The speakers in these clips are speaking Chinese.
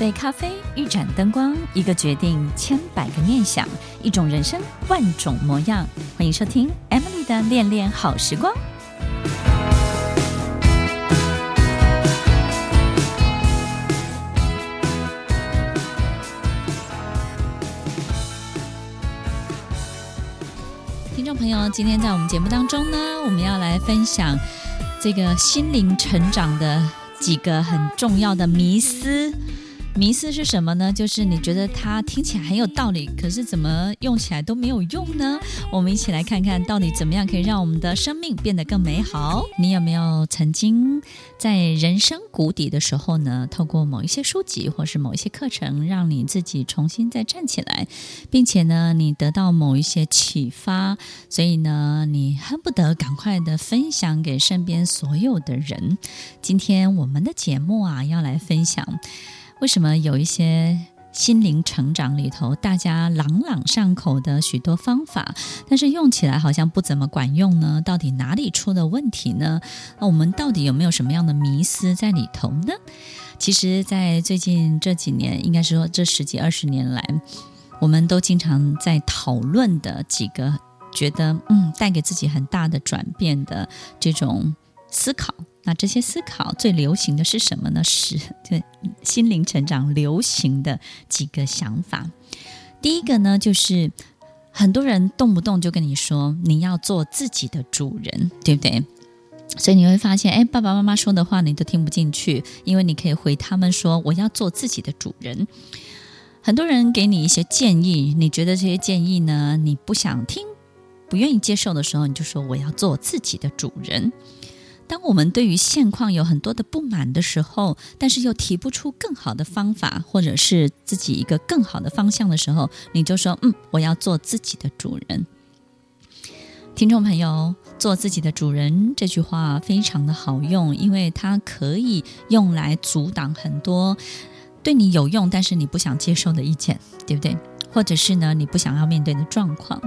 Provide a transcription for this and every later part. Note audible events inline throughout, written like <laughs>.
一杯咖啡，一盏灯光，一个决定，千百个念想，一种人生，万种模样。欢迎收听 Emily 的恋恋好时光。听众朋友，今天在我们节目当中呢，我们要来分享这个心灵成长的几个很重要的迷思。迷思是什么呢？就是你觉得它听起来很有道理，可是怎么用起来都没有用呢？我们一起来看看到底怎么样可以让我们的生命变得更美好。你有没有曾经在人生谷底的时候呢，透过某一些书籍或是某一些课程，让你自己重新再站起来，并且呢，你得到某一些启发，所以呢，你恨不得赶快的分享给身边所有的人。今天我们的节目啊，要来分享。为什么有一些心灵成长里头，大家朗朗上口的许多方法，但是用起来好像不怎么管用呢？到底哪里出了问题呢？那我们到底有没有什么样的迷思在里头呢？其实，在最近这几年，应该是说这十几二十年来，我们都经常在讨论的几个，觉得嗯，带给自己很大的转变的这种思考。那这些思考最流行的是什么呢？是 <laughs> 对心灵成长流行的几个想法。第一个呢，就是很多人动不动就跟你说你要做自己的主人，对不对？所以你会发现，哎，爸爸妈妈说的话你都听不进去，因为你可以回他们说我要做自己的主人。很多人给你一些建议，你觉得这些建议呢，你不想听、不愿意接受的时候，你就说我要做自己的主人。当我们对于现况有很多的不满的时候，但是又提不出更好的方法，或者是自己一个更好的方向的时候，你就说：“嗯，我要做自己的主人。”听众朋友，“做自己的主人”这句话非常的好用，因为它可以用来阻挡很多对你有用但是你不想接受的意见，对不对？或者是呢，你不想要面对的状况，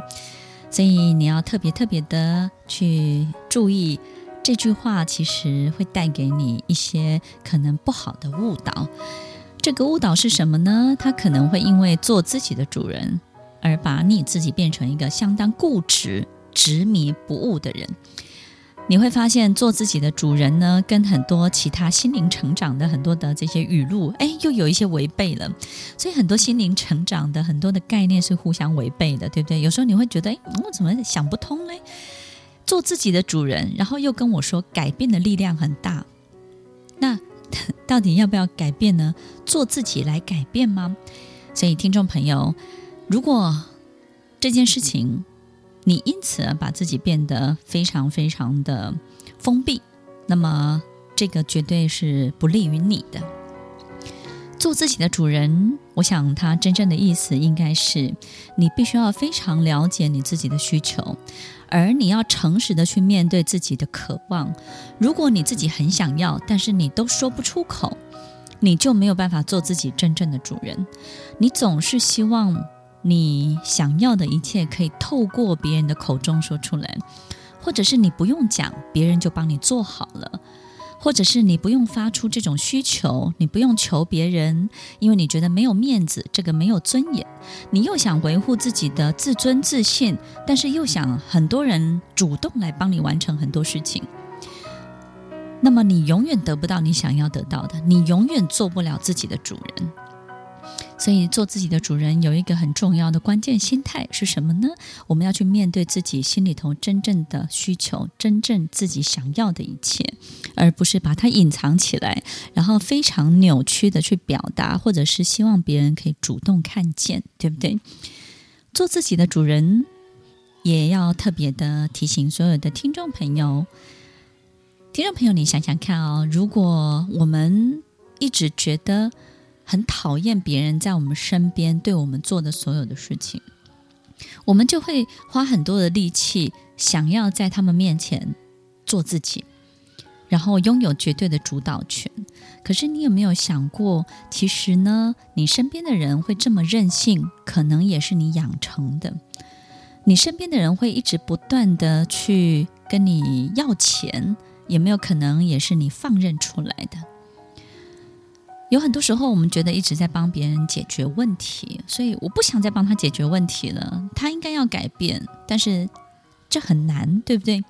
所以你要特别特别的去注意。这句话其实会带给你一些可能不好的误导。这个误导是什么呢？它可能会因为做自己的主人，而把你自己变成一个相当固执、执迷不悟的人。你会发现，做自己的主人呢，跟很多其他心灵成长的很多的这些语录，哎，又有一些违背了。所以，很多心灵成长的很多的概念是互相违背的，对不对？有时候你会觉得，哎，我怎么想不通嘞？做自己的主人，然后又跟我说改变的力量很大，那 <laughs> 到底要不要改变呢？做自己来改变吗？所以，听众朋友，如果这件事情你因此把自己变得非常非常的封闭，那么这个绝对是不利于你的。做自己的主人，我想他真正的意思应该是，你必须要非常了解你自己的需求。而你要诚实的去面对自己的渴望。如果你自己很想要，但是你都说不出口，你就没有办法做自己真正的主人。你总是希望你想要的一切可以透过别人的口中说出来，或者是你不用讲，别人就帮你做好了。或者是你不用发出这种需求，你不用求别人，因为你觉得没有面子，这个没有尊严。你又想维护自己的自尊自信，但是又想很多人主动来帮你完成很多事情，那么你永远得不到你想要得到的，你永远做不了自己的主人。所以，做自己的主人有一个很重要的关键心态是什么呢？我们要去面对自己心里头真正的需求，真正自己想要的一切，而不是把它隐藏起来，然后非常扭曲的去表达，或者是希望别人可以主动看见，对不对？做自己的主人，也要特别的提醒所有的听众朋友。听众朋友，你想想看哦，如果我们一直觉得，很讨厌别人在我们身边对我们做的所有的事情，我们就会花很多的力气，想要在他们面前做自己，然后拥有绝对的主导权。可是你有没有想过，其实呢，你身边的人会这么任性，可能也是你养成的。你身边的人会一直不断的去跟你要钱，有没有可能也是你放任出来的？有很多时候，我们觉得一直在帮别人解决问题，所以我不想再帮他解决问题了。他应该要改变，但是这很难，对不对？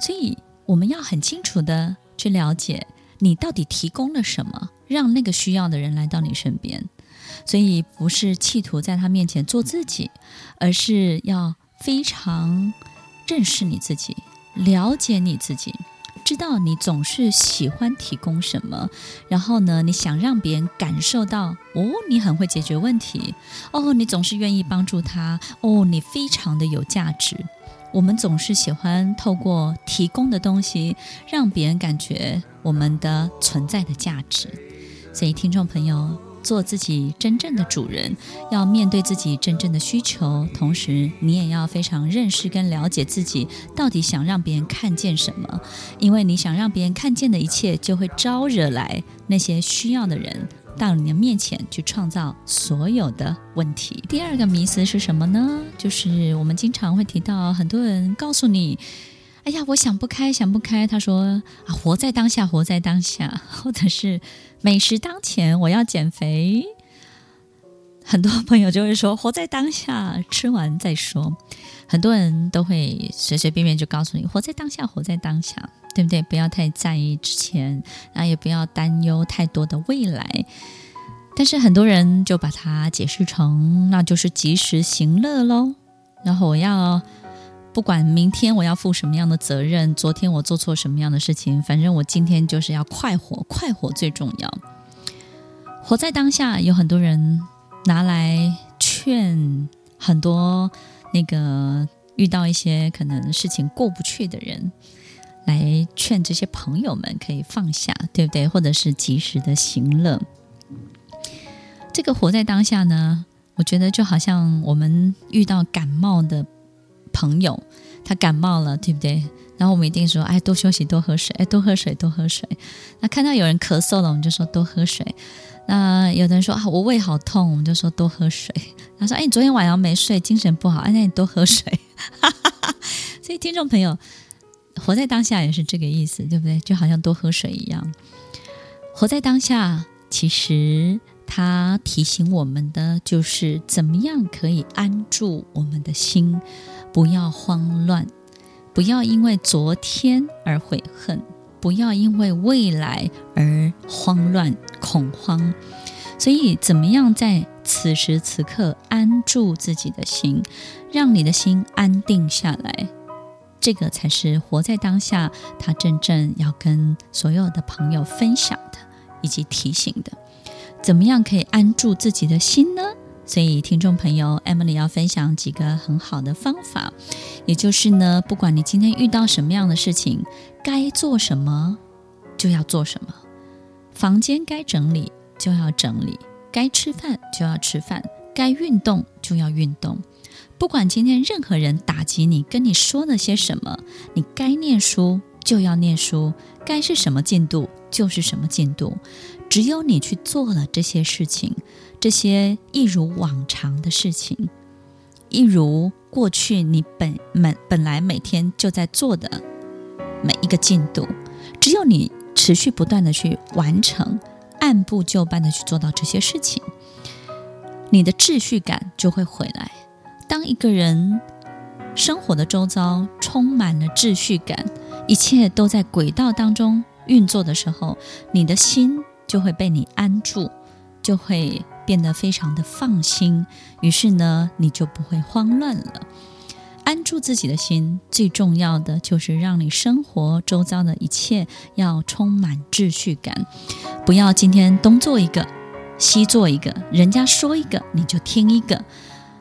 所以我们要很清楚的去了解，你到底提供了什么，让那个需要的人来到你身边。所以不是企图在他面前做自己，而是要非常认识你自己，了解你自己。知道你总是喜欢提供什么，然后呢，你想让别人感受到哦，你很会解决问题，哦，你总是愿意帮助他，哦，你非常的有价值。我们总是喜欢透过提供的东西，让别人感觉我们的存在的价值。所以，听众朋友。做自己真正的主人，要面对自己真正的需求，同时你也要非常认识跟了解自己到底想让别人看见什么，因为你想让别人看见的一切，就会招惹来那些需要的人到你的面前去创造所有的问题。第二个迷思是什么呢？就是我们经常会提到，很多人告诉你。哎呀，我想不开，想不开。他说啊，活在当下，活在当下，<laughs> 或者是美食当前，我要减肥。很多朋友就会说，活在当下，吃完再说。很多人都会随随便便就告诉你，活在当下，活在当下，对不对？不要太在意之前，然后也不要担忧太多的未来。但是很多人就把它解释成，那就是及时行乐喽。然后我要。不管明天我要负什么样的责任，昨天我做错什么样的事情，反正我今天就是要快活，快活最重要。活在当下，有很多人拿来劝很多那个遇到一些可能事情过不去的人，来劝这些朋友们可以放下，对不对？或者是及时的行乐。这个活在当下呢，我觉得就好像我们遇到感冒的。朋友，他感冒了，对不对？然后我们一定说，哎，多休息，多喝水，哎，多喝水，多喝水。那看到有人咳嗽了，我们就说多喝水。那有的人说啊，我胃好痛，我们就说多喝水。他说，哎，你昨天晚上没睡，精神不好，哎，那你多喝水。<laughs> 所以听众朋友，活在当下也是这个意思，对不对？就好像多喝水一样。活在当下，其实。他提醒我们的就是怎么样可以安住我们的心，不要慌乱，不要因为昨天而悔恨，不要因为未来而慌乱恐慌。所以，怎么样在此时此刻安住自己的心，让你的心安定下来，这个才是活在当下。他真正要跟所有的朋友分享的，以及提醒的。怎么样可以安住自己的心呢？所以，听众朋友，Emily 要分享几个很好的方法，也就是呢，不管你今天遇到什么样的事情，该做什么就要做什么，房间该整理就要整理，该吃饭就要吃饭，该运动就要运动。不管今天任何人打击你，跟你说了些什么，你该念书就要念书，该是什么进度就是什么进度。只有你去做了这些事情，这些一如往常的事情，一如过去你本本本来每天就在做的每一个进度，只有你持续不断的去完成，按部就班的去做到这些事情，你的秩序感就会回来。当一个人生活的周遭充满了秩序感，一切都在轨道当中运作的时候，你的心。就会被你安住，就会变得非常的放心。于是呢，你就不会慌乱了。安住自己的心，最重要的就是让你生活周遭的一切要充满秩序感。不要今天东做一个，西做一个，人家说一个你就听一个。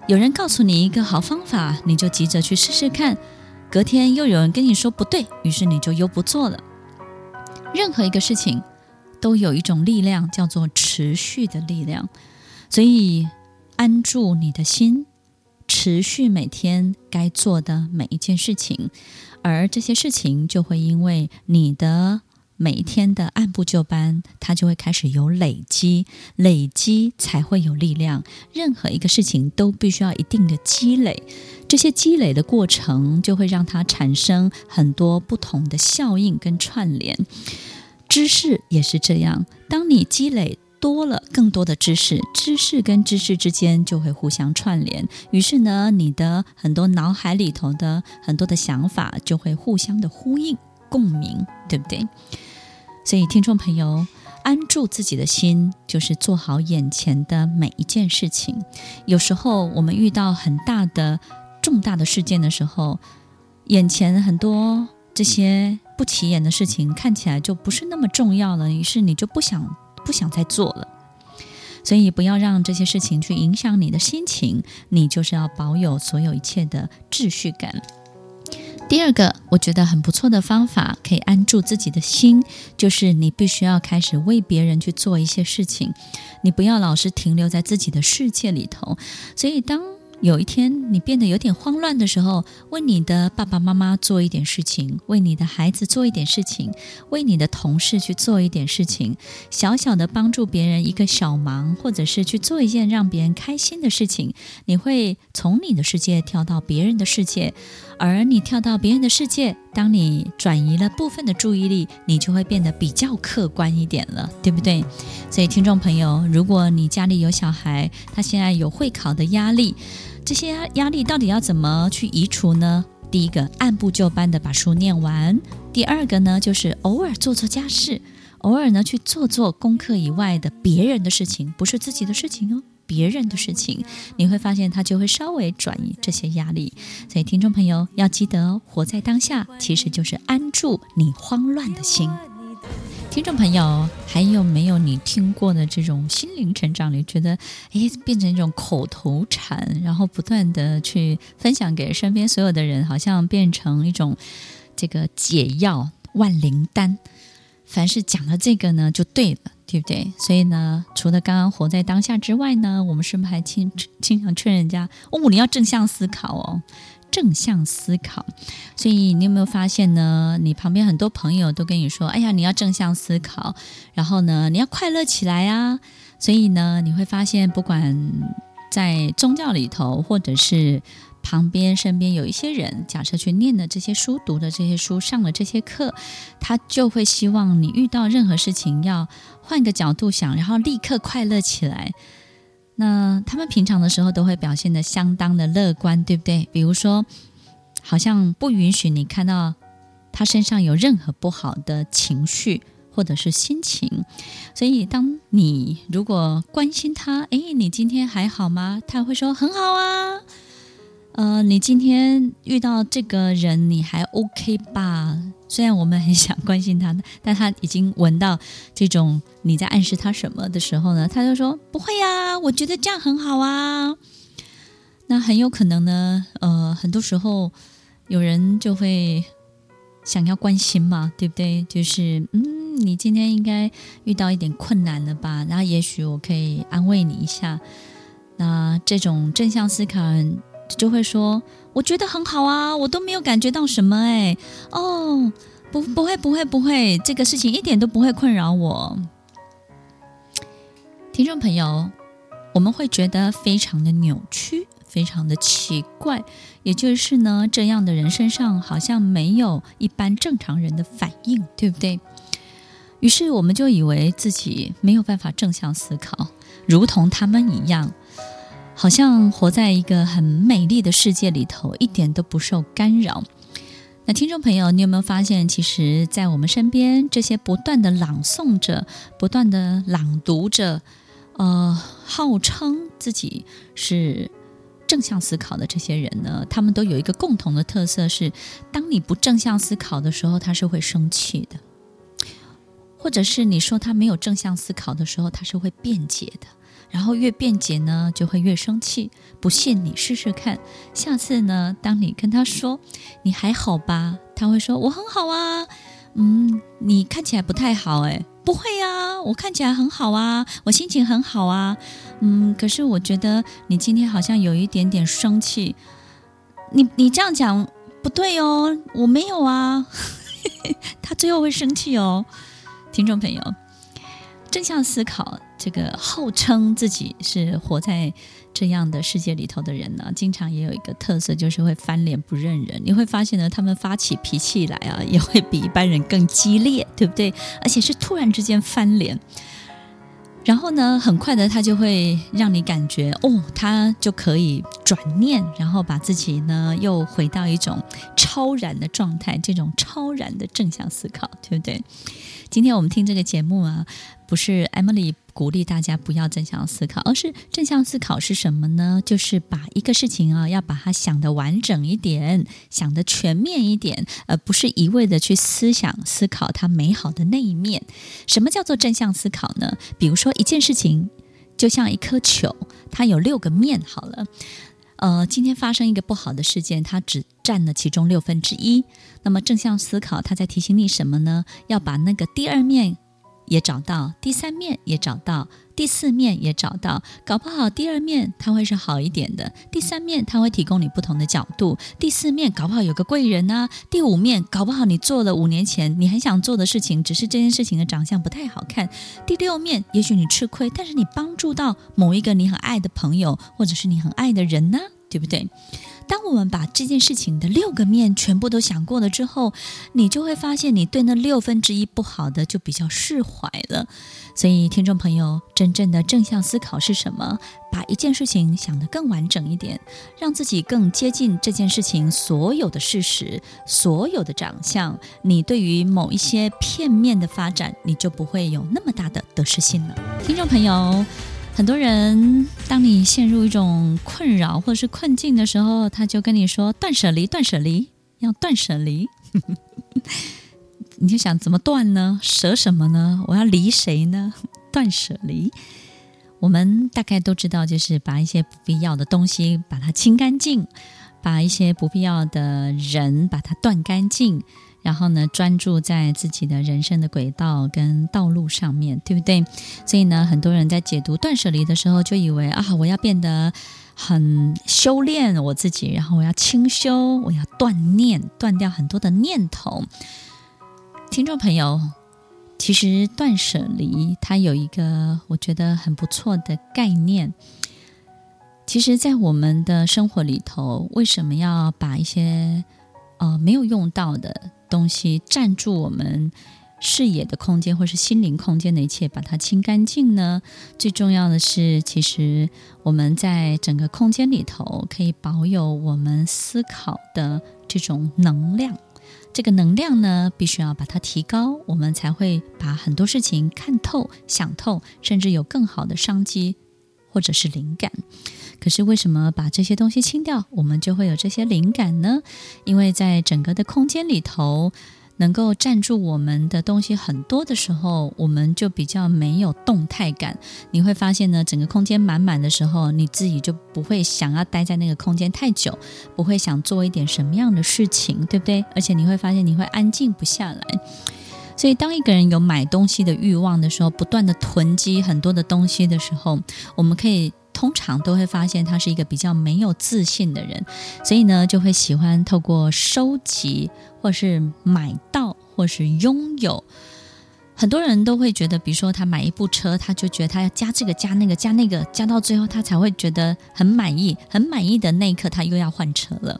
有人告诉你一个好方法，你就急着去试试看。隔天又有人跟你说不对，于是你就又不做了。任何一个事情。都有一种力量，叫做持续的力量。所以，安住你的心，持续每天该做的每一件事情，而这些事情就会因为你的每一天的按部就班，它就会开始有累积，累积才会有力量。任何一个事情都必须要一定的积累，这些积累的过程就会让它产生很多不同的效应跟串联。知识也是这样，当你积累多了更多的知识，知识跟知识之间就会互相串联，于是呢，你的很多脑海里头的很多的想法就会互相的呼应、共鸣，对不对？所以，听众朋友，安住自己的心，就是做好眼前的每一件事情。有时候，我们遇到很大的、重大的事件的时候，眼前很多这些不起眼的事情看起来就不是那么重要了，于是你就不想。不想再做了，所以不要让这些事情去影响你的心情。你就是要保有所有一切的秩序感。第二个，我觉得很不错的方法，可以安住自己的心，就是你必须要开始为别人去做一些事情。你不要老是停留在自己的世界里头。所以当有一天你变得有点慌乱的时候，为你的爸爸妈妈做一点事情，为你的孩子做一点事情，为你的同事去做一点事情，小小的帮助别人一个小忙，或者是去做一件让别人开心的事情，你会从你的世界跳到别人的世界，而你跳到别人的世界，当你转移了部分的注意力，你就会变得比较客观一点了，对不对？所以听众朋友，如果你家里有小孩，他现在有会考的压力。这些压力到底要怎么去移除呢？第一个，按部就班的把书念完；第二个呢，就是偶尔做做家事，偶尔呢去做做功课以外的别人的事情，不是自己的事情哦，别人的事情，你会发现他就会稍微转移这些压力。所以，听众朋友要记得，活在当下，其实就是安住你慌乱的心。听众朋友，还有没有你听过的这种心灵成长？你觉得，哎，变成一种口头禅，然后不断的去分享给身边所有的人，好像变成一种这个解药万灵丹。凡是讲了这个呢，就对了，对不对？所以呢，除了刚刚活在当下之外呢，我们是不是还经经常劝人家，哦，你要正向思考哦。正向思考，所以你有没有发现呢？你旁边很多朋友都跟你说：“哎呀，你要正向思考，然后呢，你要快乐起来啊！”所以呢，你会发现，不管在宗教里头，或者是旁边、身边有一些人，假设去念的这些书、读的这些书、上了这些课，他就会希望你遇到任何事情要换个角度想，然后立刻快乐起来。那他们平常的时候都会表现得相当的乐观，对不对？比如说，好像不允许你看到他身上有任何不好的情绪或者是心情。所以，当你如果关心他，哎，你今天还好吗？他会说很好啊。呃，你今天遇到这个人，你还 OK 吧？虽然我们很想关心他，但他已经闻到这种你在暗示他什么的时候呢，他就说不会呀，我觉得这样很好啊。那很有可能呢，呃，很多时候有人就会想要关心嘛，对不对？就是嗯，你今天应该遇到一点困难了吧？然后也许我可以安慰你一下。那这种正向思考。就会说，我觉得很好啊，我都没有感觉到什么哎，哦，不，不会，不会，不会，这个事情一点都不会困扰我。听众朋友，我们会觉得非常的扭曲，非常的奇怪，也就是呢，这样的人身上好像没有一般正常人的反应，对不对？于是我们就以为自己没有办法正向思考，如同他们一样。好像活在一个很美丽的世界里头，一点都不受干扰。那听众朋友，你有没有发现，其实，在我们身边这些不断的朗诵着、不断的朗读着，呃，号称自己是正向思考的这些人呢？他们都有一个共同的特色是：当你不正向思考的时候，他是会生气的；或者是你说他没有正向思考的时候，他是会辩解的。然后越辩解呢，就会越生气。不信你试试看，下次呢，当你跟他说你还好吧，他会说我很好啊。嗯，你看起来不太好诶，不会啊，我看起来很好啊，我心情很好啊。嗯，可是我觉得你今天好像有一点点生气。你你这样讲不对哦，我没有啊。<laughs> 他最后会生气哦，听众朋友。正向思考，这个号称自己是活在这样的世界里头的人呢，经常也有一个特色，就是会翻脸不认人。你会发现呢，他们发起脾气来啊，也会比一般人更激烈，对不对？而且是突然之间翻脸。然后呢，很快的他就会让你感觉哦，他就可以转念，然后把自己呢又回到一种超然的状态，这种超然的正向思考，对不对？今天我们听这个节目啊，不是 Emily 鼓励大家不要正向思考，而是正向思考是什么呢？就是把一个事情啊，要把它想得完整一点，想得全面一点，而不是一味的去思想思考它美好的那一面。什么叫做正向思考呢？比如说一件事情，就像一颗球，它有六个面。好了。呃，今天发生一个不好的事件，它只占了其中六分之一。那么正向思考，它在提醒你什么呢？要把那个第二面也找到，第三面也找到，第四面也找到。搞不好第二面它会是好一点的，第三面它会提供你不同的角度，第四面搞不好有个贵人啊，第五面搞不好你做了五年前你很想做的事情，只是这件事情的长相不太好看。第六面也许你吃亏，但是你帮助到某一个你很爱的朋友，或者是你很爱的人呢？对不对？当我们把这件事情的六个面全部都想过了之后，你就会发现，你对那六分之一不好的就比较释怀了。所以，听众朋友，真正的正向思考是什么？把一件事情想得更完整一点，让自己更接近这件事情所有的事实、所有的长相。你对于某一些片面的发展，你就不会有那么大的得失心了。听众朋友。很多人，你陷入一种困扰或者是困境的时候，他就跟你说：“断舍离，断舍离，要断舍离。<laughs> ”你就想怎么断呢？舍什么呢？我要离谁呢？断舍离。我们大概都知道，就是把一些不必要的东西把它清干净，把一些不必要的人把它断干净。然后呢，专注在自己的人生的轨道跟道路上面，对不对？所以呢，很多人在解读断舍离的时候，就以为啊，我要变得很修炼我自己，然后我要清修，我要断念，断掉很多的念头。听众朋友，其实断舍离它有一个我觉得很不错的概念。其实，在我们的生活里头，为什么要把一些呃没有用到的东西占住我们视野的空间，或是心灵空间的一切，把它清干净呢？最重要的是，其实我们在整个空间里头可以保有我们思考的这种能量。这个能量呢，必须要把它提高，我们才会把很多事情看透、想透，甚至有更好的商机或者是灵感。可是为什么把这些东西清掉，我们就会有这些灵感呢？因为在整个的空间里头，能够占住我们的东西很多的时候，我们就比较没有动态感。你会发现呢，整个空间满满的时候，你自己就不会想要待在那个空间太久，不会想做一点什么样的事情，对不对？而且你会发现你会安静不下来。所以，当一个人有买东西的欲望的时候，不断的囤积很多的东西的时候，我们可以。通常都会发现他是一个比较没有自信的人，所以呢，就会喜欢透过收集，或是买到，或是拥有。很多人都会觉得，比如说他买一部车，他就觉得他要加这个加那个加那个，加到最后他才会觉得很满意。很满意的那一刻，他又要换车了。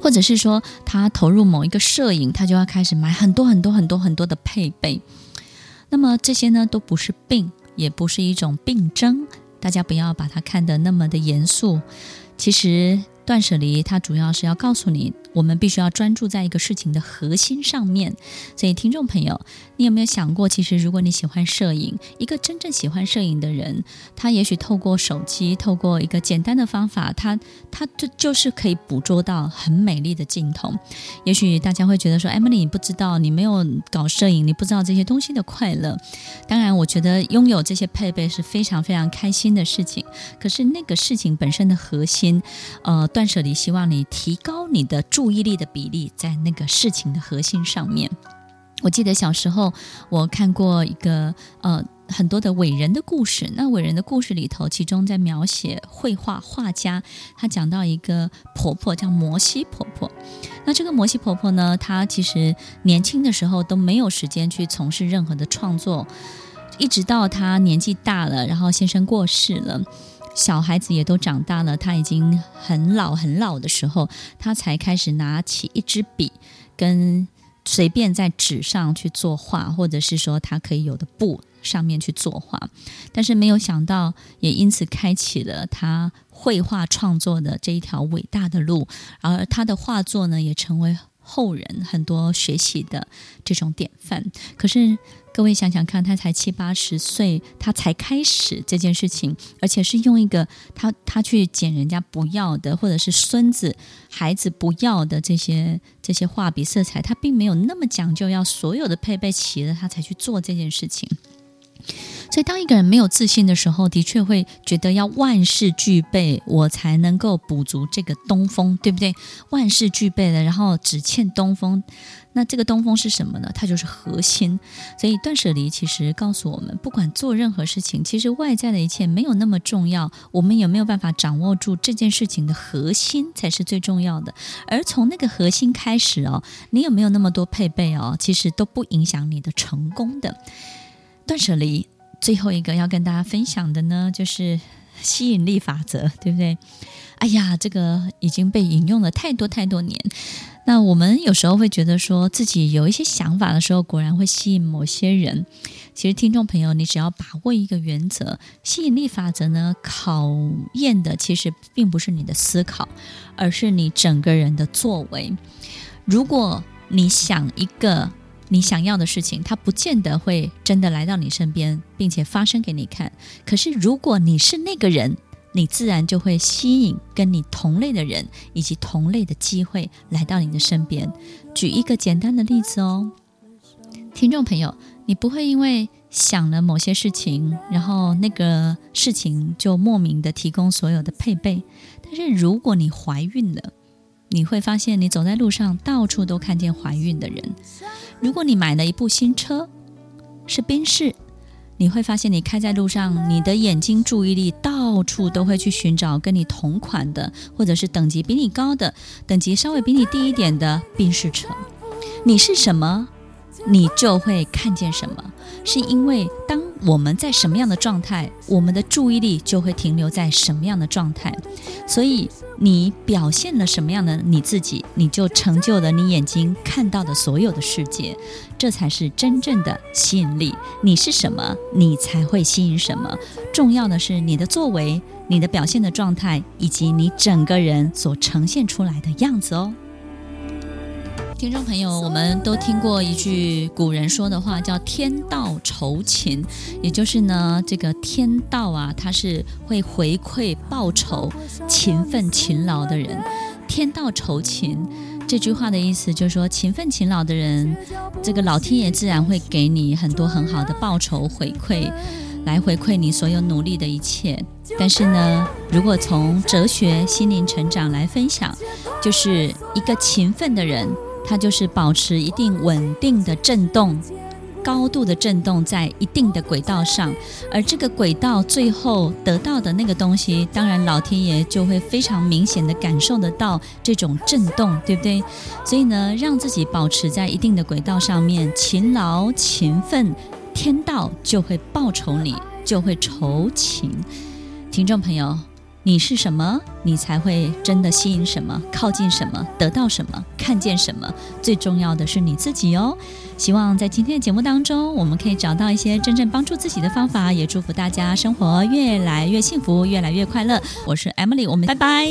或者是说，他投入某一个摄影，他就要开始买很多很多很多很多的配备。那么这些呢，都不是病，也不是一种病症。大家不要把它看得那么的严肃，其实断舍离它主要是要告诉你。我们必须要专注在一个事情的核心上面。所以，听众朋友，你有没有想过，其实如果你喜欢摄影，一个真正喜欢摄影的人，他也许透过手机，透过一个简单的方法，他他就就是可以捕捉到很美丽的镜头。也许大家会觉得说，Emily，你不知道，你没有搞摄影，你不知道这些东西的快乐。当然，我觉得拥有这些配备是非常非常开心的事情。可是那个事情本身的核心，呃，断舍离希望你提高你的注。意力的比例在那个事情的核心上面。我记得小时候我看过一个呃很多的伟人的故事，那伟人的故事里头，其中在描写绘画画家，他讲到一个婆婆叫摩西婆婆。那这个摩西婆婆呢，她其实年轻的时候都没有时间去从事任何的创作，一直到她年纪大了，然后先生过世了。小孩子也都长大了，他已经很老很老的时候，他才开始拿起一支笔，跟随便在纸上去作画，或者是说他可以有的布上面去作画。但是没有想到，也因此开启了他绘画创作的这一条伟大的路，而他的画作呢，也成为后人很多学习的这种典范。可是。各位想想看，他才七八十岁，他才开始这件事情，而且是用一个他他去捡人家不要的，或者是孙子孩子不要的这些这些画笔色彩，他并没有那么讲究，要所有的配备齐了，他才去做这件事情。所以，当一个人没有自信的时候，的确会觉得要万事俱备，我才能够补足这个东风，对不对？万事俱备了，然后只欠东风。那这个东风是什么呢？它就是核心。所以，断舍离其实告诉我们，不管做任何事情，其实外在的一切没有那么重要。我们有没有办法掌握住这件事情的核心，才是最重要的。而从那个核心开始哦，你有没有那么多配备哦，其实都不影响你的成功的。断舍离。最后一个要跟大家分享的呢，就是吸引力法则，对不对？哎呀，这个已经被引用了太多太多年。那我们有时候会觉得说自己有一些想法的时候，果然会吸引某些人。其实，听众朋友，你只要把握一个原则，吸引力法则呢，考验的其实并不是你的思考，而是你整个人的作为。如果你想一个。你想要的事情，它不见得会真的来到你身边，并且发生给你看。可是，如果你是那个人，你自然就会吸引跟你同类的人以及同类的机会来到你的身边。举一个简单的例子哦，听众朋友，你不会因为想了某些事情，然后那个事情就莫名的提供所有的配备。但是，如果你怀孕了，你会发现，你走在路上，到处都看见怀孕的人。如果你买了一部新车，是宾士，你会发现你开在路上，你的眼睛注意力到处都会去寻找跟你同款的，或者是等级比你高的、等级稍微比你低一点的宾士车。你是什么，你就会看见什么。是因为当我们在什么样的状态，我们的注意力就会停留在什么样的状态。所以你表现了什么样的你自己，你就成就了你眼睛看到的所有的世界。这才是真正的吸引力。你是什么，你才会吸引什么。重要的是你的作为、你的表现的状态，以及你整个人所呈现出来的样子哦。听众朋友，我们都听过一句古人说的话，叫“天道酬勤”，也就是呢，这个天道啊，它是会回馈报酬勤奋勤劳的人。天道酬勤这句话的意思就是说，勤奋勤劳的人，这个老天爷自然会给你很多很好的报酬回馈，来回馈你所有努力的一切。但是呢，如果从哲学、心灵成长来分享，就是一个勤奋的人。它就是保持一定稳定的震动，高度的震动在一定的轨道上，而这个轨道最后得到的那个东西，当然老天爷就会非常明显的感受得到这种震动，对不对？所以呢，让自己保持在一定的轨道上面，勤劳勤奋，天道就会报酬你，就会酬勤。听众朋友。你是什么，你才会真的吸引什么，靠近什么，得到什么，看见什么。最重要的是你自己哦。希望在今天的节目当中，我们可以找到一些真正帮助自己的方法，也祝福大家生活越来越幸福，越来越快乐。我是 Emily，我们拜拜。